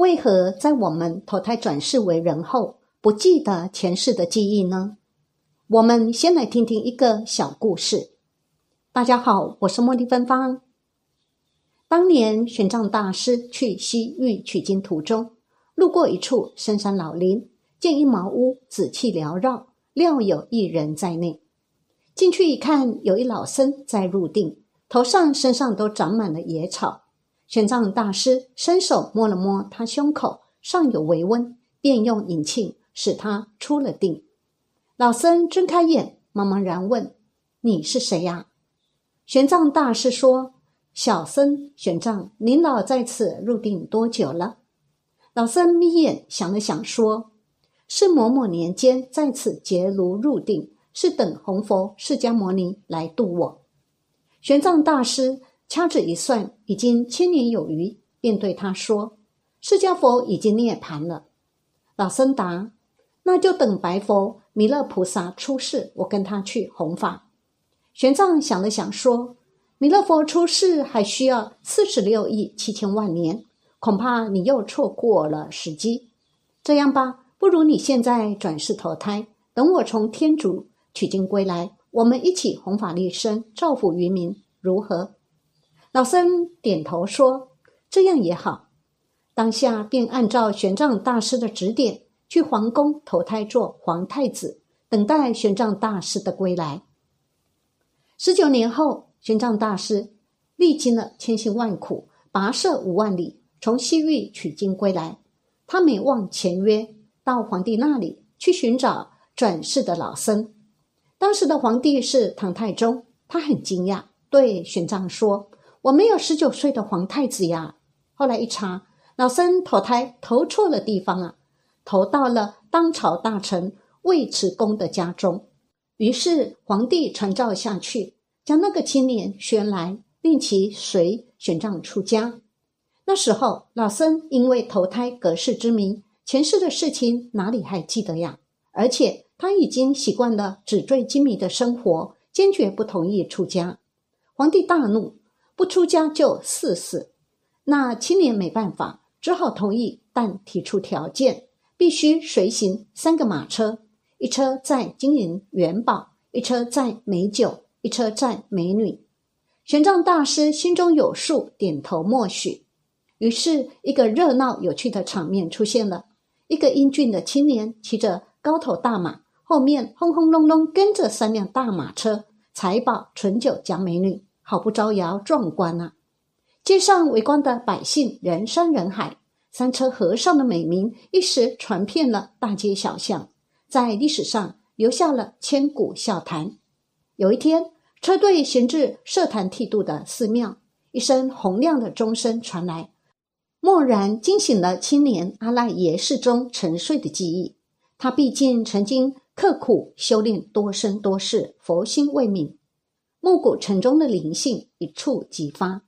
为何在我们投胎转世为人后，不记得前世的记忆呢？我们先来听听一个小故事。大家好，我是茉莉芬芳。当年玄奘大师去西域取经途中，路过一处深山老林，见一茅屋紫气缭绕，料有一人在内。进去一看，有一老僧在入定，头上身上都长满了野草。玄奘大师伸手摸了摸他胸口，尚有微温，便用引磬使他出了定。老僧睁开眼，茫茫然问：“你是谁呀？”玄奘大师说：“小僧玄奘，您老在此入定多久了？”老僧眯眼想了想，说：“是某某年间在此结庐入定，是等红佛释迦牟尼来度我。”玄奘大师。掐指一算，已经千年有余，便对他说：“释迦佛已经涅盘了。”老僧答：“那就等白佛弥勒菩萨出世，我跟他去弘法。”玄奘想了想说：“弥勒佛出世还需要四十六亿七千万年，恐怕你又错过了时机。这样吧，不如你现在转世投胎，等我从天竺取经归来，我们一起弘法利生，造福于民，如何？”老僧点头说：“这样也好。”当下便按照玄奘大师的指点，去皇宫投胎做皇太子，等待玄奘大师的归来。十九年后，玄奘大师历经了千辛万苦，跋涉五万里，从西域取经归来。他没忘前约，到皇帝那里去寻找转世的老僧。当时的皇帝是唐太宗，他很惊讶，对玄奘说。我没有十九岁的皇太子呀！后来一查，老僧投胎投错了地方啊，投到了当朝大臣尉迟恭的家中。于是皇帝传召下去，将那个青年选来，令其随玄奘出家。那时候老僧因为投胎隔世之谜，前世的事情哪里还记得呀？而且他已经习惯了纸醉金迷的生活，坚决不同意出家。皇帝大怒。不出家就四死，那青年没办法，只好同意，但提出条件：必须随行三个马车，一车载金银元宝，一车载美酒，一车载美女。玄奘大师心中有数，点头默许。于是，一个热闹有趣的场面出现了：一个英俊的青年骑着高头大马，后面轰轰隆隆跟着三辆大马车，财宝、醇酒加美女。好不招摇壮观啊！街上围观的百姓人山人海，三车和尚的美名一时传遍了大街小巷，在历史上留下了千古笑谈。有一天，车队行至设坛剃度的寺庙，一声洪亮的钟声传来，蓦然惊醒了青年阿赖耶识中沉睡的记忆。他毕竟曾经刻苦修炼多生多世，佛心未泯。暮鼓晨钟的灵性一触即发，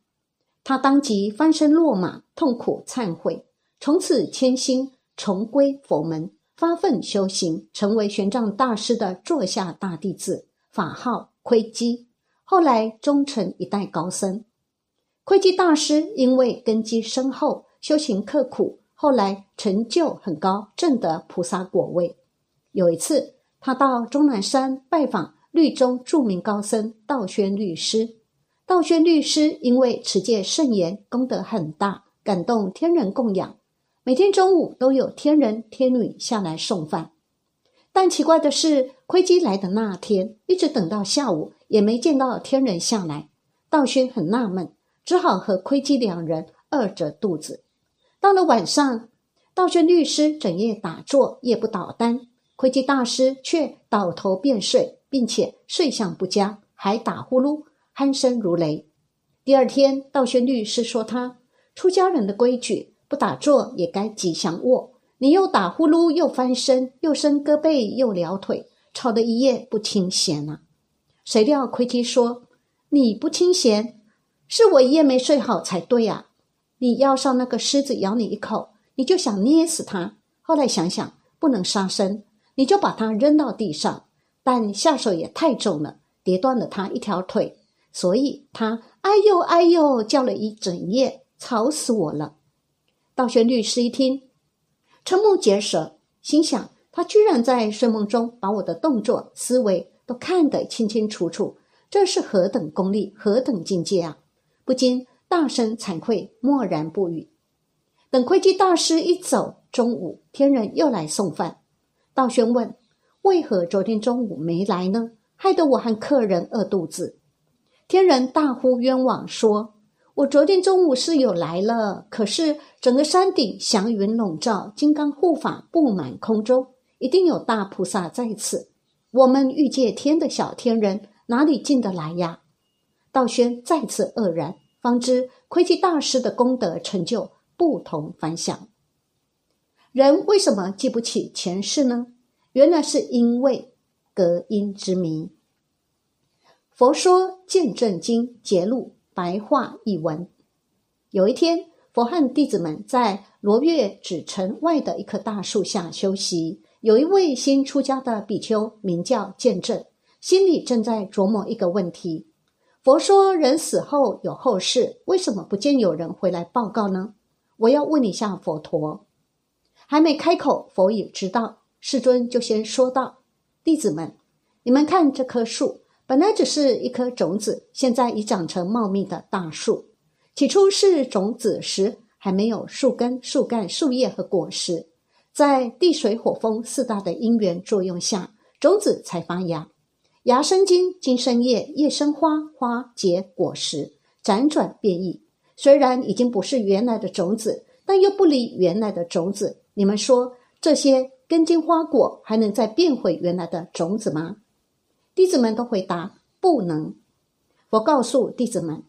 他当即翻身落马，痛苦忏悔，从此迁心重归佛门，发奋修行，成为玄奘大师的座下大弟子，法号窥基。后来终成一代高僧。窥基大师因为根基深厚，修行刻苦，后来成就很高，证得菩萨果位。有一次，他到终南山拜访。律中著名高僧道宣律师，道宣律师因为持戒慎言，功德很大，感动天人供养。每天中午都有天人天女下来送饭。但奇怪的是，窥基来的那天，一直等到下午也没见到天人下来。道宣很纳闷，只好和窥基两人饿着肚子。到了晚上，道宣律师整夜打坐，夜不倒单，窥基大师却倒头便睡。并且睡相不佳，还打呼噜，鼾声如雷。第二天，道宣律师说他出家人的规矩，不打坐也该吉祥卧。你又打呼噜，又翻身，又伸胳膊，又撩腿，吵得一夜不清闲啊！谁料奎基说：“你不清闲，是我一夜没睡好才对啊！你腰上那个狮子咬你一口，你就想捏死它。后来想想不能杀生，你就把它扔到地上。”但下手也太重了，跌断了他一条腿，所以他哎呦哎呦叫了一整夜，吵死我了。道玄律师一听，瞠目结舌，心想：他居然在睡梦中把我的动作、思维都看得清清楚楚，这是何等功力，何等境界啊！不禁大声惭愧，默然不语。等窥基大师一走，中午天人又来送饭。道宣问：“为何昨天中午没来呢？害得我和客人饿肚子。”天人大呼冤枉，说：“我昨天中午是有来了，可是整个山顶祥云笼罩，金刚护法布满空中，一定有大菩萨在此。我们欲界天的小天人哪里进得来呀？”道宣再次愕然，方知窥基大师的功德成就。不同凡响。人为什么记不起前世呢？原来是因为隔音之谜。佛说《见证经》节录白话译文。有一天，佛和弟子们在罗月指城外的一棵大树下休息。有一位新出家的比丘，名叫见证，心里正在琢磨一个问题。佛说，人死后有后事，为什么不见有人回来报告呢？我要问一下佛陀，还没开口，佛也知道。世尊就先说道：“弟子们，你们看这棵树，本来只是一颗种子，现在已长成茂密的大树。起初是种子时，还没有树根、树干、树叶和果实，在地水火风四大的因缘作用下，种子才发芽，芽生茎，茎生叶，叶生花，花结果实，辗转变异。”虽然已经不是原来的种子，但又不离原来的种子。你们说这些根茎花果还能再变回原来的种子吗？弟子们都回答不能。我告诉弟子们，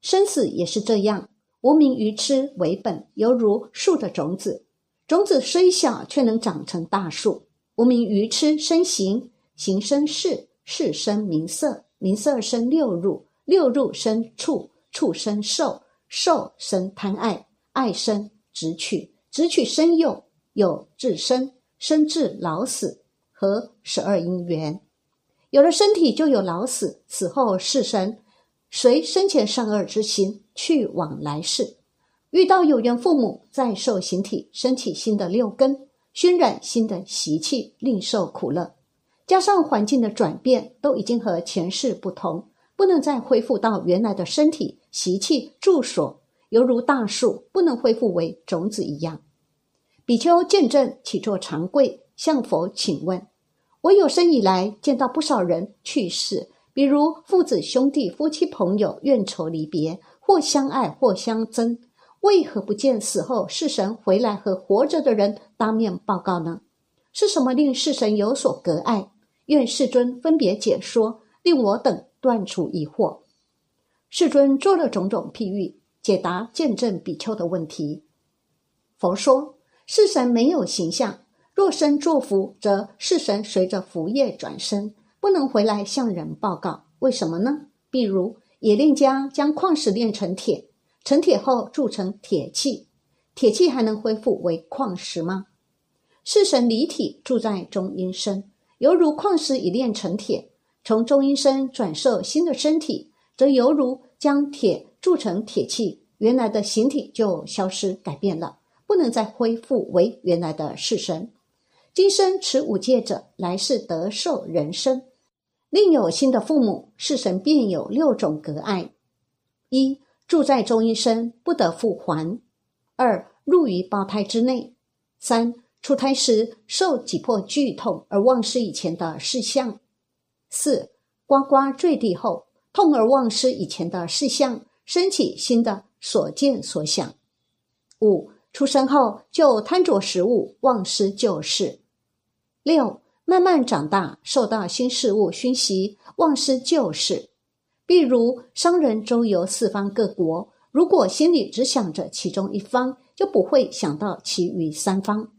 生死也是这样，无名愚痴为本，犹如树的种子，种子虽小，却能长成大树。无名愚痴生形，形生事，事生名色，名色生六入，六入生畜，畜生受。受生贪爱，爱生执取，执取生幼，有至生，生至老死，和十二因缘。有了身体，就有老死，死后世神随生前善恶之心去往来世。遇到有缘父母，再受形体，升起新的六根，熏染新的习气，另受苦乐。加上环境的转变，都已经和前世不同。不能再恢复到原来的身体习气住所，犹如大树不能恢复为种子一样。比丘见证起坐长跪，向佛请问：我有生以来见到不少人去世，比如父子、兄弟、夫妻、朋友怨仇离别，或相爱，或相憎，为何不见死后世神回来和活着的人当面报告呢？是什么令世神有所隔碍？愿世尊分别解说，令我等。断除疑惑，世尊做了种种譬喻，解答见证比丘的问题。佛说：世神没有形象，若身作福，则世神随着福业转生，不能回来向人报告。为什么呢？比如冶炼家将矿石炼成铁，成铁后铸成铁器，铁器还能恢复为矿石吗？世神离体住在中阴身，犹如矿石已炼成铁。从中阴身转受新的身体，则犹如将铁铸成铁器，原来的形体就消失改变了，不能再恢复为原来的世身。今生持五戒者，来世得受人身。另有新的父母，世神便有六种隔碍：一住在中阴身不得复还；二入于胞胎之内；三出胎时受挤迫剧痛而忘失以前的事项。四呱呱坠地后，痛而忘失以前的事项，升起新的所见所想。五出生后就贪着食物，忘失旧事。六慢慢长大，受到新事物熏习，忘失旧事。譬如商人周游四方各国，如果心里只想着其中一方，就不会想到其余三方。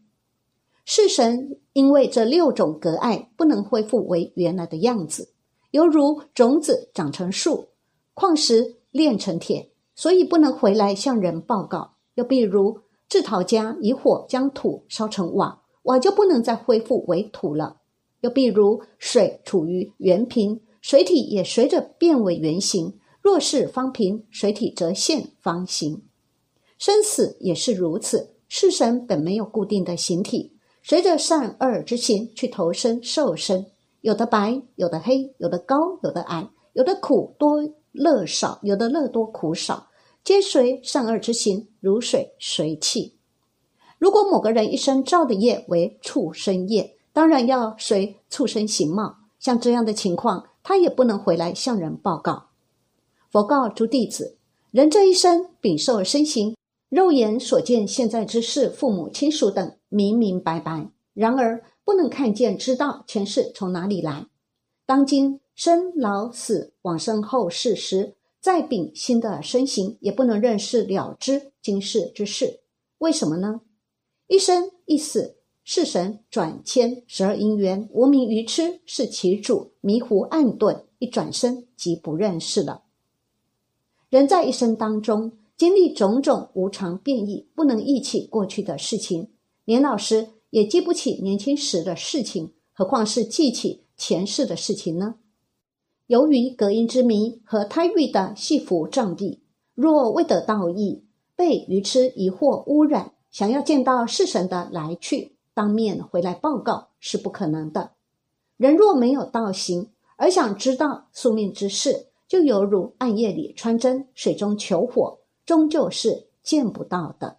世神因为这六种隔碍，不能恢复为原来的样子，犹如种子长成树，矿石炼成铁，所以不能回来向人报告。又比如制陶家以火将土烧成瓦，瓦就不能再恢复为土了。又比如水处于圆平，水体也随着变为圆形；若是方平，水体则现方形。生死也是如此。世神本没有固定的形体，随着善恶之心去投生受生，有的白，有的黑，有的高，有的矮，有的苦多乐少，有的乐多苦少，皆随善恶之心，如水随气。如果某个人一生造的业为畜生业，当然要随畜生形貌。像这样的情况，他也不能回来向人报告。佛告诸弟子：人这一生禀受身形。肉眼所见现在之事，父母亲属等明明白白，然而不能看见知道前世从哪里来。当今生老死往生后世时，再秉心的身形，也不能认识了知今世之事。为什么呢？一生一死，世神转迁十二因缘，无名愚痴是其主，迷糊暗钝，一转身即不认识了。人在一生当中。经历种种无常变异，不能忆起过去的事情；年老时也记不起年轻时的事情，何况是记起前世的事情呢？由于隔音之谜和胎狱的系缚障蔽，若未得道义，被愚痴疑惑污染，想要见到世神的来去，当面回来报告是不可能的。人若没有道行，而想知道宿命之事，就犹如暗夜里穿针，水中求火。终究是见不到的。